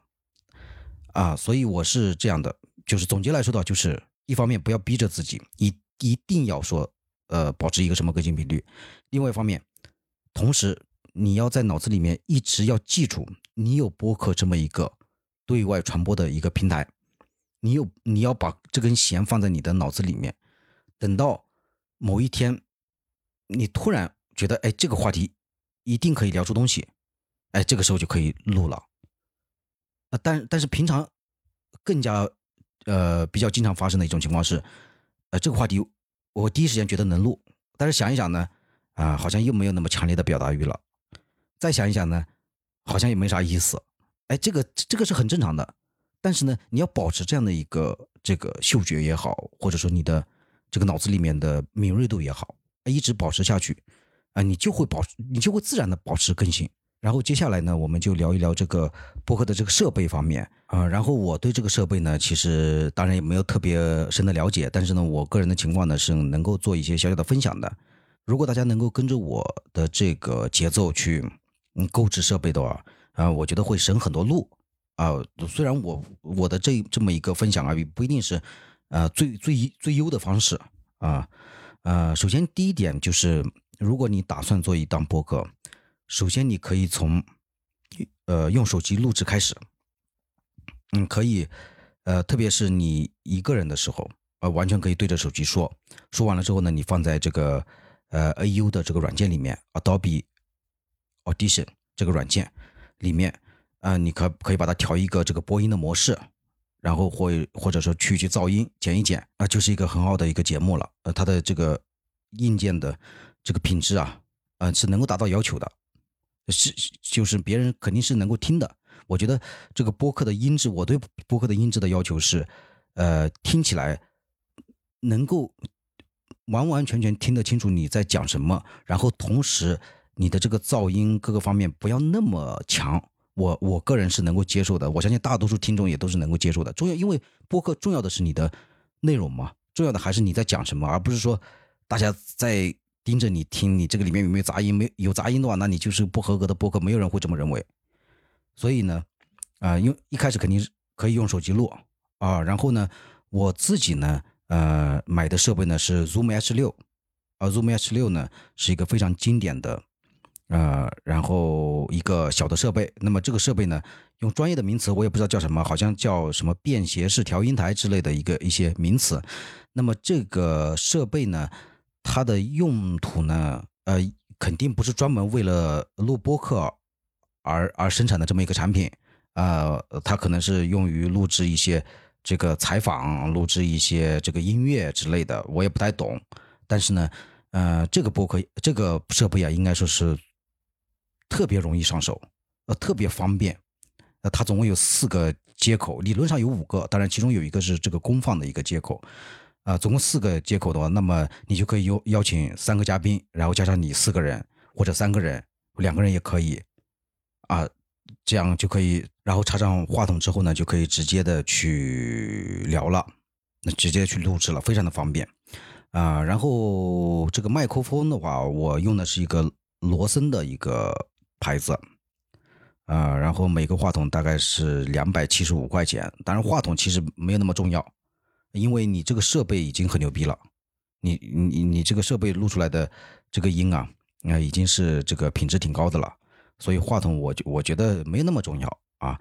啊！所以我是这样的，就是总结来说的话，就是一方面不要逼着自己一一定要说呃保持一个什么更新频率，另外一方面。同时，你要在脑子里面一直要记住，你有播客这么一个对外传播的一个平台，你有你要把这根弦放在你的脑子里面，等到某一天，你突然觉得，哎，这个话题一定可以聊出东西，哎，这个时候就可以录了。啊，但但是平常更加呃比较经常发生的一种情况是，呃，这个话题我第一时间觉得能录，但是想一想呢。啊，好像又没有那么强烈的表达欲了。再想一想呢，好像也没啥意思。哎，这个这个是很正常的。但是呢，你要保持这样的一个这个嗅觉也好，或者说你的这个脑子里面的敏锐度也好，一直保持下去，啊，你就会保，你就会自然的保持更新。然后接下来呢，我们就聊一聊这个播客的这个设备方面啊。然后我对这个设备呢，其实当然也没有特别深的了解，但是呢，我个人的情况呢，是能够做一些小小的分享的。如果大家能够跟着我的这个节奏去嗯购置设备的话，啊，我觉得会省很多路啊。虽然我我的这这么一个分享啊，不一定是呃最最最优的方式啊。呃，首先第一点就是，如果你打算做一档播客，首先你可以从呃用手机录制开始，嗯，可以，呃，特别是你一个人的时候，呃，完全可以对着手机说，说完了之后呢，你放在这个。呃，A U 的这个软件里面，Adobe Audition 这个软件里面，呃，你可可以把它调一个这个播音的模式，然后或或者说去去噪音剪一剪，啊，就是一个很好的一个节目了。呃，它的这个硬件的这个品质啊，呃，是能够达到要求的，是就是别人肯定是能够听的。我觉得这个播客的音质，我对播客的音质的要求是，呃，听起来能够。完完全全听得清楚你在讲什么，然后同时你的这个噪音各个方面不要那么强，我我个人是能够接受的，我相信大多数听众也都是能够接受的。重要，因为播客重要的是你的内容嘛，重要的还是你在讲什么，而不是说大家在盯着你听，你这个里面有没有杂音？没有杂音的话，那你就是不合格的播客，没有人会这么认为。所以呢，啊，因为一开始肯定是可以用手机录啊，然后呢，我自己呢。呃，买的设备呢是 Zoom H 六，而 Zoom H 六呢是一个非常经典的，呃，然后一个小的设备。那么这个设备呢，用专业的名词我也不知道叫什么，好像叫什么便携式调音台之类的一个一些名词。那么这个设备呢，它的用途呢，呃，肯定不是专门为了录播客而而生产的这么一个产品，呃，它可能是用于录制一些。这个采访录制一些这个音乐之类的，我也不太懂。但是呢，呃，这个播客这个设备啊，应该说是特别容易上手，呃，特别方便。呃，它总共有四个接口，理论上有五个，当然其中有一个是这个公放的一个接口。啊，总共四个接口的话，那么你就可以邀邀请三个嘉宾，然后加上你四个人或者三个人，两个人也可以。啊。这样就可以，然后插上话筒之后呢，就可以直接的去聊了，那直接去录制了，非常的方便啊。然后这个麦克风的话，我用的是一个罗森的一个牌子啊。然后每个话筒大概是两百七十五块钱，当然话筒其实没有那么重要因为你这个设备已经很牛逼了，你你你这个设备录出来的这个音啊，那已经是这个品质挺高的了，所以话筒我我觉得没那么重要啊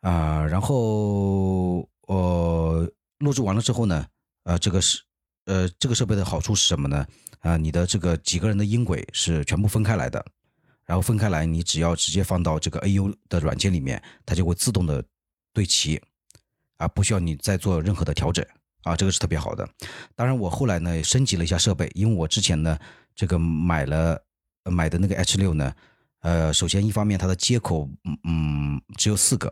啊，然后呃录制完了之后呢，呃这个是呃这个设备的好处是什么呢？啊，你的这个几个人的音轨是全部分开来的，然后分开来，你只要直接放到这个 AU 的软件里面，它就会自动的对齐。啊，不需要你再做任何的调整啊，这个是特别好的。当然，我后来呢升级了一下设备，因为我之前呢这个买了买的那个 H 六呢，呃，首先一方面它的接口嗯只有四个，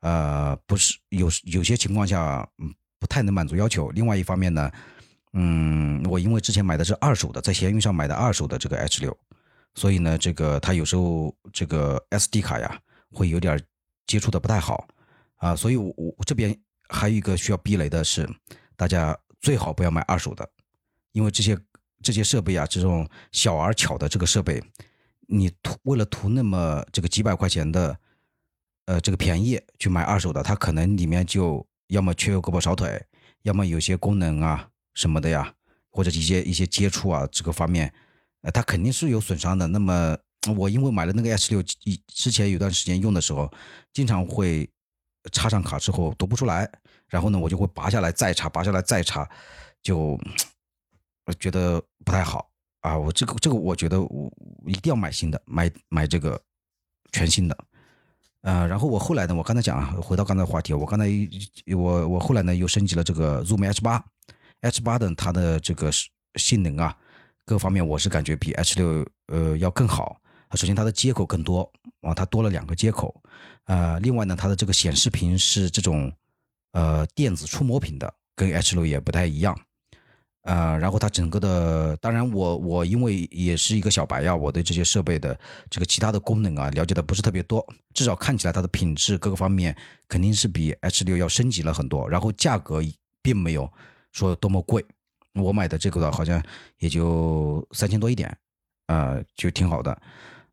呃，不是有有些情况下嗯不太能满足要求。另外一方面呢，嗯，我因为之前买的是二手的，在闲鱼上买的二手的这个 H 六，所以呢，这个它有时候这个 SD 卡呀会有点接触的不太好。啊，所以，我我这边还有一个需要避雷的是，大家最好不要买二手的，因为这些这些设备啊，这种小而巧的这个设备，你图为了图那么这个几百块钱的，呃，这个便宜去买二手的，它可能里面就要么缺胳膊少腿，要么有些功能啊什么的呀，或者一些一些接触啊这个方面，呃，它肯定是有损伤的。那么我因为买了那个 S 六，一之前有段时间用的时候，经常会。插上卡之后读不出来，然后呢，我就会拔下来再插，拔下来再插，就我觉得不太好啊。我这个这个，我觉得我一定要买新的，买买这个全新的。呃，然后我后来呢，我刚才讲啊，回到刚才话题，我刚才我我后来呢又升级了这个 Zoom H 八，H 八的它的这个性能啊，各方面我是感觉比 H 六呃要更好。首先它的接口更多啊，它多了两个接口。呃，另外呢，它的这个显示屏是这种呃电子触摸屏的，跟 H 六也不太一样。呃，然后它整个的，当然我我因为也是一个小白呀，我对这些设备的这个其他的功能啊了解的不是特别多，至少看起来它的品质各个方面肯定是比 H 六要升级了很多，然后价格并没有说多么贵，我买的这个的好像也就三千多一点，呃，就挺好的。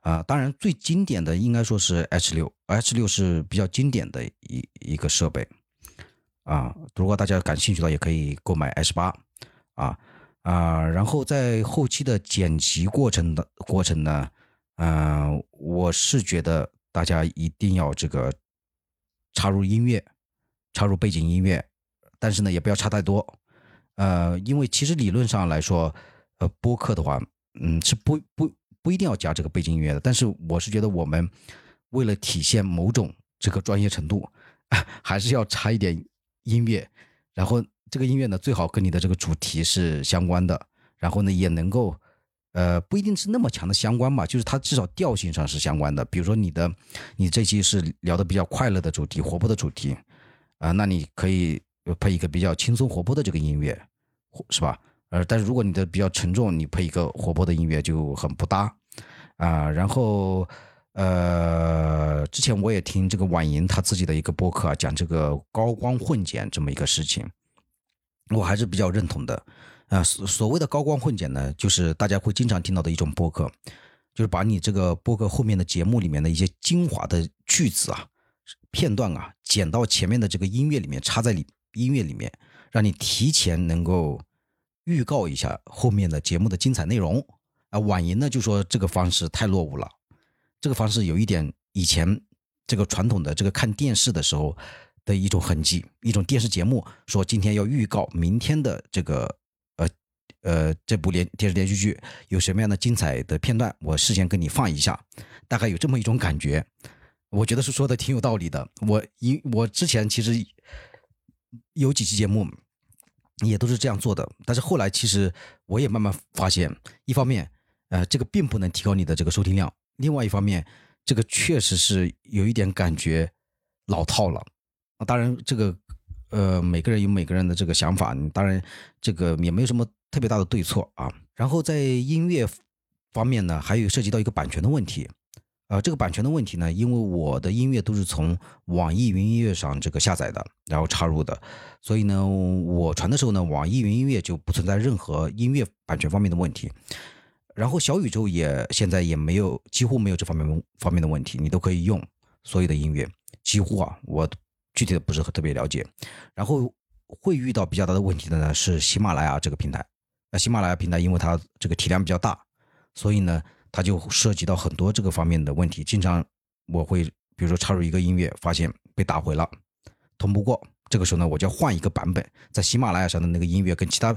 啊，当然最经典的应该说是 H 六，H 六是比较经典的一一个设备，啊，如果大家感兴趣的也可以购买 H 八，啊啊，然后在后期的剪辑过程的过程呢，嗯，我是觉得大家一定要这个插入音乐，插入背景音乐，但是呢也不要插太多，呃，因为其实理论上来说，呃，播客的话，嗯，是不不。不一定要加这个背景音乐的，但是我是觉得我们为了体现某种这个专业程度，还是要插一点音乐。然后这个音乐呢，最好跟你的这个主题是相关的，然后呢也能够，呃，不一定是那么强的相关吧，就是它至少调性上是相关的。比如说你的你这期是聊的比较快乐的主题、活泼的主题，啊，那你可以配一个比较轻松活泼的这个音乐，是吧？呃，但是如果你的比较沉重，你配一个活泼的音乐就很不搭啊。然后，呃，之前我也听这个婉莹她自己的一个播客啊，讲这个高光混剪这么一个事情，我还是比较认同的。啊，所所谓的高光混剪呢，就是大家会经常听到的一种播客，就是把你这个播客后面的节目里面的一些精华的句子啊、片段啊，剪到前面的这个音乐里面，插在里音乐里面，让你提前能够。预告一下后面的节目的精彩内容啊！婉莹呢就说这个方式太落伍了，这个方式有一点以前这个传统的这个看电视的时候的一种痕迹，一种电视节目说今天要预告明天的这个呃呃这部连电视连续剧有什么样的精彩的片段，我事先跟你放一下，大概有这么一种感觉，我觉得是说的挺有道理的。我因我之前其实有几期节目。也都是这样做的，但是后来其实我也慢慢发现，一方面，呃，这个并不能提高你的这个收听量；另外一方面，这个确实是有一点感觉老套了。当然，这个呃，每个人有每个人的这个想法，当然这个也没有什么特别大的对错啊。然后在音乐方面呢，还有涉及到一个版权的问题。呃，这个版权的问题呢，因为我的音乐都是从网易云音乐上这个下载的，然后插入的，所以呢，我传的时候呢，网易云音乐就不存在任何音乐版权方面的问题。然后小宇宙也现在也没有，几乎没有这方面方面的问题，你都可以用所有的音乐，几乎啊，我具体的不是特别了解。然后会遇到比较大的问题的呢是喜马拉雅这个平台。那喜马拉雅平台因为它这个体量比较大，所以呢它就涉及到很多这个方面的问题。经常我会比如说插入一个音乐，发现被打回了，通不过。这个时候呢，我就要换一个版本，在喜马拉雅上的那个音乐跟其他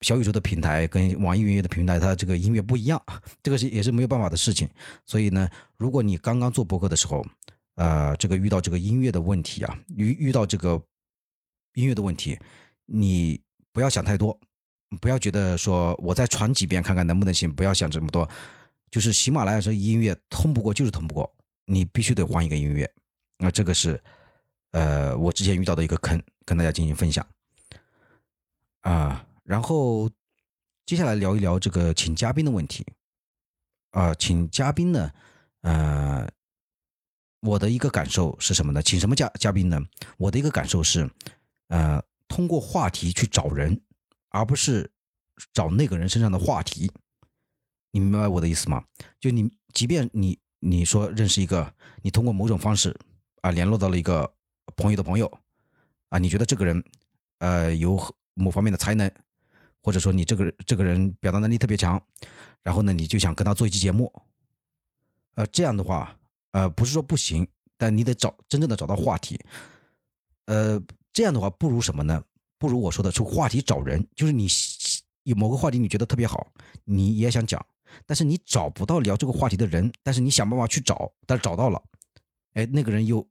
小宇宙的平台、跟网易云音乐的平台，它这个音乐不一样，这个是也是没有办法的事情。所以呢，如果你刚刚做博客的时候，呃，这个遇到这个音乐的问题啊，遇遇到这个音乐的问题，你不要想太多，不要觉得说我再传几遍看看能不能行，不要想这么多。就是喜马拉雅这音乐通不过就是通不过，你必须得换一个音乐。那这个是。呃，我之前遇到的一个坑，跟大家进行分享啊。然后接下来聊一聊这个请嘉宾的问题啊。请嘉宾呢，呃，我的一个感受是什么呢？请什么嘉嘉宾呢？我的一个感受是，呃，通过话题去找人，而不是找那个人身上的话题。你明白我的意思吗？就你，即便你你说认识一个，你通过某种方式啊联络到了一个。朋友的朋友，啊，你觉得这个人，呃，有某方面的才能，或者说你这个这个人表达能力特别强，然后呢，你就想跟他做一期节目，呃，这样的话，呃，不是说不行，但你得找真正的找到话题，呃，这样的话不如什么呢？不如我说的是话题找人，就是你有某个话题你觉得特别好，你也想讲，但是你找不到聊这个话题的人，但是你想办法去找，但是找到了，哎，那个人又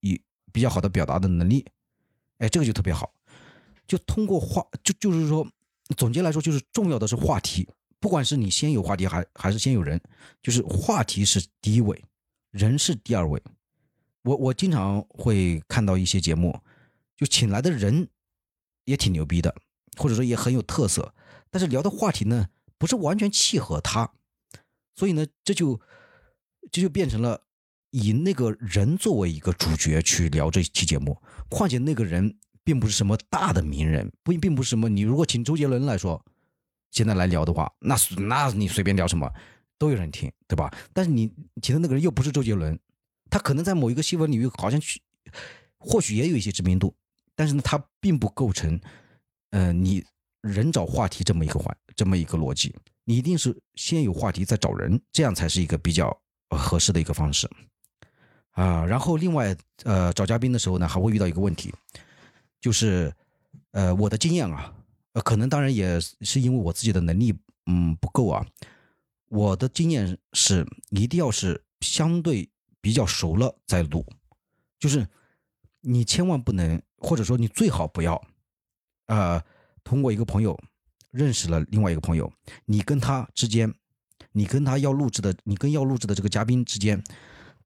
有。比较好的表达的能力，哎，这个就特别好。就通过话，就就是说，总结来说，就是重要的是话题。不管是你先有话题，还还是先有人，就是话题是第一位，人是第二位。我我经常会看到一些节目，就请来的人也挺牛逼的，或者说也很有特色，但是聊的话题呢，不是完全契合他，所以呢，这就这就变成了。以那个人作为一个主角去聊这期节目，况且那个人并不是什么大的名人，不并不是什么。你如果请周杰伦来说，现在来聊的话，那那你随便聊什么都有人听，对吧？但是你请的那个人又不是周杰伦，他可能在某一个新闻领域好像去，或许也有一些知名度，但是呢，他并不构成，呃，你人找话题这么一个环这么一个逻辑。你一定是先有话题再找人，这样才是一个比较合适的一个方式。啊，然后另外，呃，找嘉宾的时候呢，还会遇到一个问题，就是，呃，我的经验啊，呃，可能当然也是因为我自己的能力，嗯，不够啊。我的经验是，一定要是相对比较熟了再录，就是你千万不能，或者说你最好不要，呃，通过一个朋友认识了另外一个朋友，你跟他之间，你跟他要录制的，你跟要录制的这个嘉宾之间。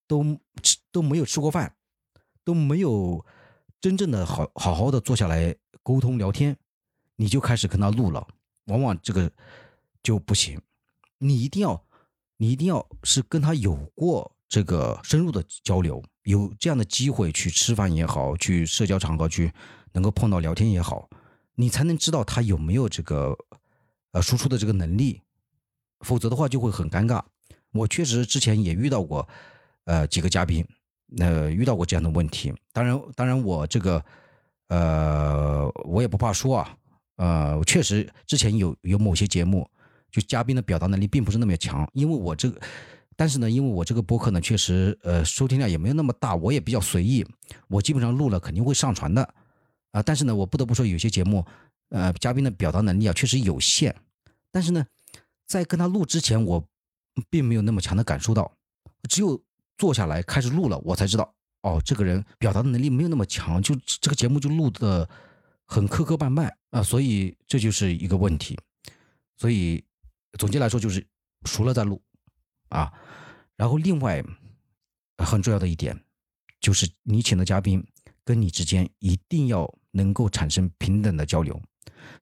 都吃都没有吃过饭，都没有真正的好好好的坐下来沟通聊天，你就开始跟他录了，往往这个就不行。你一定要，你一定要是跟他有过这个深入的交流，有这样的机会去吃饭也好，去社交场合去能够碰到聊天也好，你才能知道他有没有这个呃输出的这个能力，否则的话就会很尴尬。我确实之前也遇到过。呃，几个嘉宾，呃，遇到过这样的问题。当然，当然，我这个，呃，我也不怕说啊，呃，确实之前有有某些节目，就嘉宾的表达能力并不是那么强。因为我这个，但是呢，因为我这个播客呢，确实，呃，收听量也没有那么大，我也比较随意，我基本上录了肯定会上传的，啊，但是呢，我不得不说，有些节目，呃，嘉宾的表达能力啊，确实有限。但是呢，在跟他录之前，我并没有那么强的感受到，只有。坐下来开始录了，我才知道哦，这个人表达的能力没有那么强，就这个节目就录的很磕磕绊绊啊，所以这就是一个问题。所以总结来说就是熟了再录啊。然后另外很重要的一点就是你请的嘉宾跟你之间一定要能够产生平等的交流。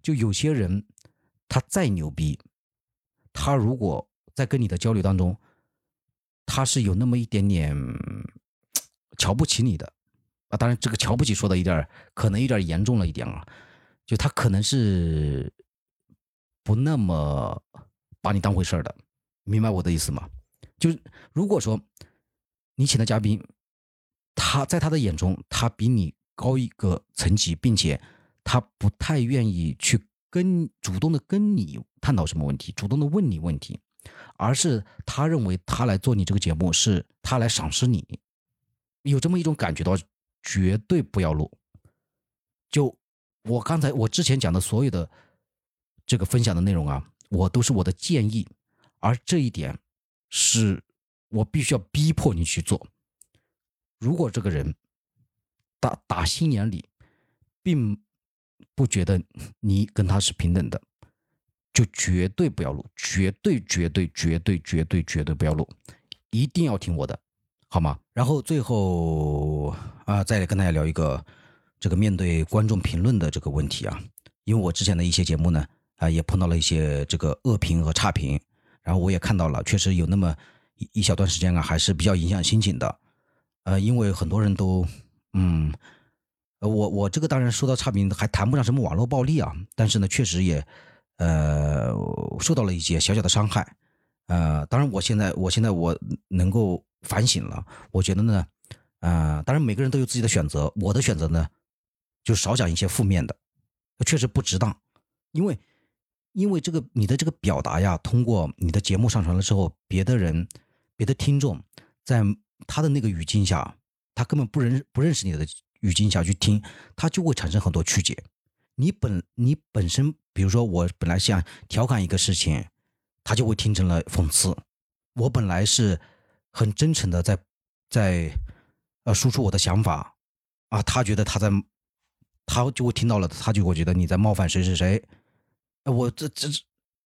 就有些人他再牛逼，他如果在跟你的交流当中。他是有那么一点点瞧不起你的啊，当然这个瞧不起说的有点可能有点严重了一点啊，就他可能是不那么把你当回事儿的，明白我的意思吗？就是如果说你请的嘉宾，他在他的眼中他比你高一个层级，并且他不太愿意去跟主动的跟你探讨什么问题，主动的问你问题，而是他认为他来做你这个节目是他来赏识你，有这么一种感觉的话，绝对不要录。就我刚才我之前讲的所有的这个分享的内容啊，我都是我的建议，而这一点是我必须要逼迫你去做。如果这个人打打心眼里并不觉得你跟他是平等的，就绝对不要录，绝对绝对绝对绝对绝对不要录，一定要听我的，好吗？然后最后啊，再来跟大家聊一个这个面对观众评论的这个问题啊，因为我之前的一些节目呢啊，也碰到了一些这个恶评和差评，然后我也看到了，确实有那么一一小段时间啊，还是比较影响心情的。呃，因为很多人都，嗯，我我这个当然说到差评，还谈不上什么网络暴力啊，但是呢，确实也，呃，受到了一些小小的伤害，呃，当然我现在我现在我能够反省了，我觉得呢，啊，当然每个人都有自己的选择，我的选择呢，就少讲一些负面的，确实不值当，因为因为这个你的这个表达呀，通过你的节目上传了之后，别的人别的听众在。他的那个语境下，他根本不认不认识你的语境下去听，他就会产生很多曲解。你本你本身，比如说我本来想调侃一个事情，他就会听成了讽刺。我本来是很真诚的在在呃输出我的想法啊，他觉得他在他就会听到了，他就会觉得你在冒犯谁谁谁。我这这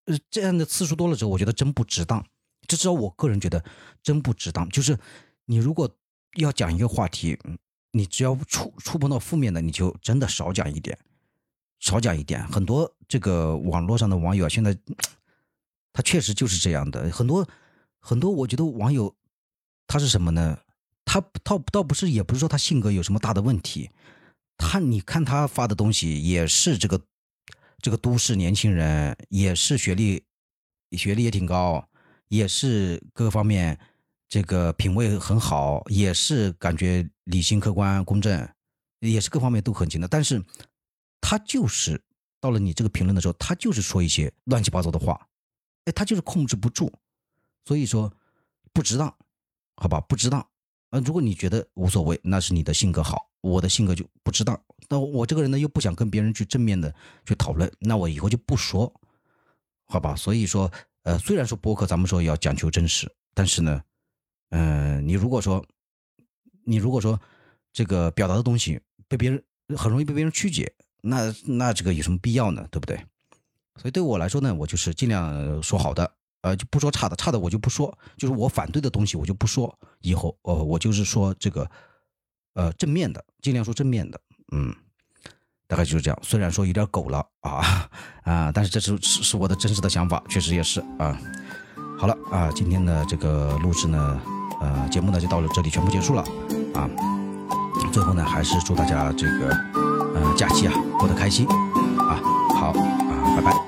呃这样的次数多了之后，我觉得真不值当。至少我个人觉得真不值当，就是。你如果要讲一个话题，你只要触触碰到负面的，你就真的少讲一点，少讲一点。很多这个网络上的网友啊，现在他确实就是这样的。很多很多，我觉得网友他是什么呢？他倒倒不是，也不是说他性格有什么大的问题。他你看他发的东西，也是这个这个都市年轻人，也是学历学历也挺高，也是各方面。这个品味很好，也是感觉理性、客观、公正，也是各方面都很强的。但是，他就是到了你这个评论的时候，他就是说一些乱七八糟的话，哎，他就是控制不住。所以说，不值当，好吧，不值当。呃，如果你觉得无所谓，那是你的性格好，我的性格就不值当。那我这个人呢，又不想跟别人去正面的去讨论，那我以后就不说，好吧？所以说，呃，虽然说博客咱们说要讲求真实，但是呢。嗯，你如果说，你如果说这个表达的东西被别人很容易被别人曲解，那那这个有什么必要呢？对不对？所以对我来说呢，我就是尽量说好的，呃，就不说差的，差的我就不说，就是我反对的东西我就不说。以后，呃，我就是说这个，呃，正面的，尽量说正面的，嗯，大概就是这样。虽然说有点狗了啊啊，但是这是是是我的真实的想法，确实也是啊。好了啊，今天的这个录制呢。呃，节目呢就到了这里，全部结束了啊。最后呢，还是祝大家这个呃假期啊过得开心啊。好啊，拜拜。